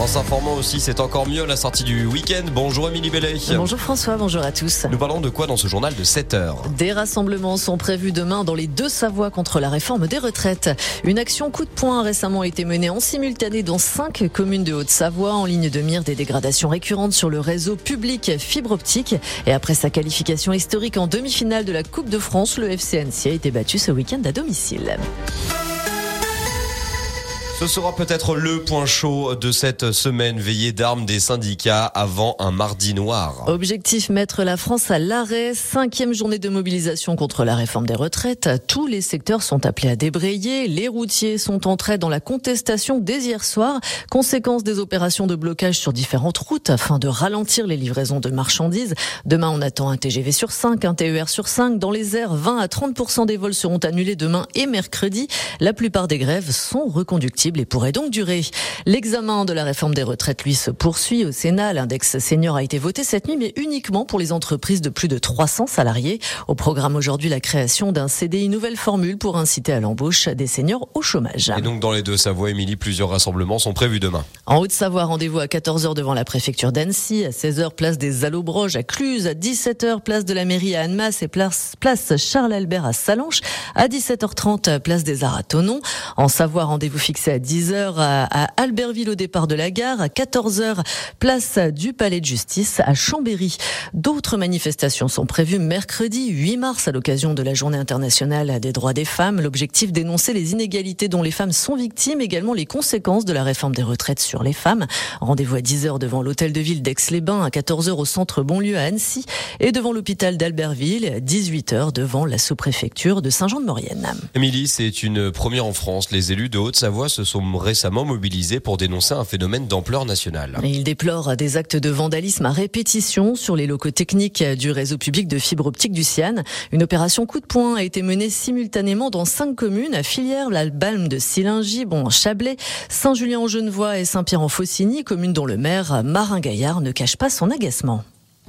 En s'informant aussi, c'est encore mieux la sortie du week-end. Bonjour Émilie Bellet. Bonjour François, bonjour à tous. Nous parlons de quoi dans ce journal de 7 heures Des rassemblements sont prévus demain dans les deux Savoies contre la réforme des retraites. Une action coup de poing a récemment été menée en simultané dans cinq communes de Haute-Savoie en ligne de mire des dégradations récurrentes sur le réseau public fibre optique. Et après sa qualification historique en demi-finale de la Coupe de France, le FCNC a été battu ce week-end à domicile. Ce sera peut-être le point chaud de cette semaine veillée d'armes des syndicats avant un mardi noir. Objectif mettre la France à l'arrêt. Cinquième journée de mobilisation contre la réforme des retraites. Tous les secteurs sont appelés à débrayer. Les routiers sont entrés dans la contestation dès hier soir. Conséquence des opérations de blocage sur différentes routes afin de ralentir les livraisons de marchandises. Demain, on attend un TGV sur 5, un TER sur 5. Dans les airs, 20 à 30% des vols seront annulés demain et mercredi. La plupart des grèves sont reconductibles et pourrait donc durer. L'examen de la réforme des retraites, lui, se poursuit au Sénat. L'index senior a été voté cette nuit, mais uniquement pour les entreprises de plus de 300 salariés. Au programme aujourd'hui, la création d'un CDI nouvelle formule pour inciter à l'embauche des seniors au chômage. Et donc, dans les deux Savoie, Émilie, plusieurs rassemblements sont prévus demain. En Haute-Savoie, rendez-vous à 14h devant la préfecture d'Annecy, à 16h, place des Allobroges à Cluse, à 17h, place de la mairie à Annemasse et place, place Charles-Albert à Salanches, à 17h30, place des Arts à Tonon. En Savoie, rendez-vous fixé à à 10h à Albertville au départ de la gare, à 14h place du Palais de Justice à Chambéry. D'autres manifestations sont prévues mercredi 8 mars à l'occasion de la Journée internationale des droits des femmes. L'objectif dénoncer les inégalités dont les femmes sont victimes, également les conséquences de la réforme des retraites sur les femmes. Rendez-vous à 10h devant l'hôtel de ville d'Aix-les-Bains, à 14h au centre Bonlieu à Annecy et devant l'hôpital d'Albertville, à 18h devant la sous-préfecture de Saint-Jean-de-Maurienne. Émilie, c'est une première en France. Les élus de Haute-Savoie se sont récemment mobilisés pour dénoncer un phénomène d'ampleur nationale. Il déplore des actes de vandalisme à répétition sur les locaux techniques du réseau public de fibre optique du Cian. Une opération coup de poing a été menée simultanément dans cinq communes, à Filière, l'Albalme de Silingy, bon, Chablais, Saint-Julien-en-Genevois et Saint-Pierre-en-Faucigny, communes dont le maire, Marin Gaillard, ne cache pas son agacement.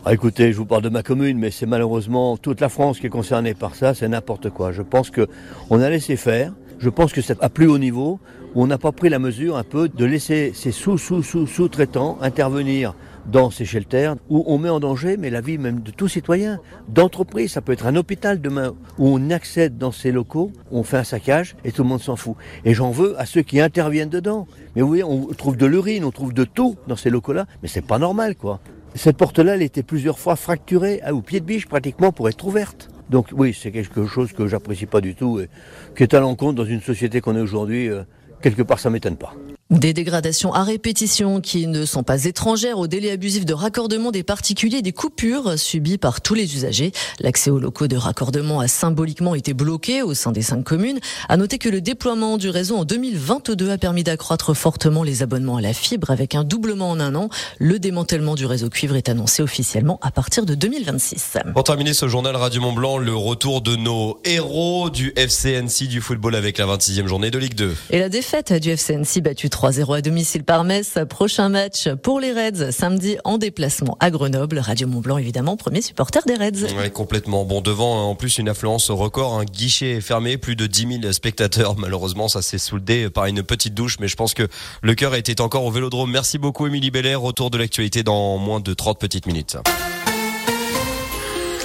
Ah, écoutez, je vous parle de ma commune, mais c'est malheureusement toute la France qui est concernée par ça, c'est n'importe quoi. Je pense que on a laissé faire. Je pense que c'est à plus haut niveau où on n'a pas pris la mesure un peu de laisser ces sous-sous-sous-sous-traitants intervenir dans ces shelters où on met en danger mais la vie même de tout citoyen, d'entreprise. Ça peut être un hôpital demain où on accède dans ces locaux, on fait un saccage et tout le monde s'en fout. Et j'en veux à ceux qui interviennent dedans. Mais vous on trouve de l'urine, on trouve de tout dans ces locaux-là, mais c'est pas normal quoi. Cette porte-là, elle était plusieurs fois fracturée au pied de biche pratiquement pour être ouverte. Donc oui, c'est quelque chose que j'apprécie pas du tout et qui est à l'encontre dans une société qu'on est aujourd'hui. Euh, quelque part, ça m'étonne pas. Des dégradations à répétition qui ne sont pas étrangères au délai abusif de raccordement des particuliers et des coupures subies par tous les usagers. L'accès aux locaux de raccordement a symboliquement été bloqué au sein des cinq communes. À noter que le déploiement du réseau en 2022 a permis d'accroître fortement les abonnements à la fibre avec un doublement en un an. Le démantèlement du réseau cuivre est annoncé officiellement à partir de 2026. Pour terminer ce journal Radio Mont Blanc, le retour de nos héros du FCNC du football avec la 26e journée de Ligue 2. Et la défaite du FCNC battue 3-0 à domicile par Metz. Prochain match pour les Reds samedi en déplacement à Grenoble. Radio Mont Blanc évidemment premier supporter des Reds. Oui, complètement. Bon devant en plus une affluence record, un guichet fermé, plus de 10 000 spectateurs. Malheureusement ça s'est soldé par une petite douche, mais je pense que le cœur était encore au Vélodrome. Merci beaucoup Émilie Belair. Retour de l'actualité dans moins de 30 petites minutes.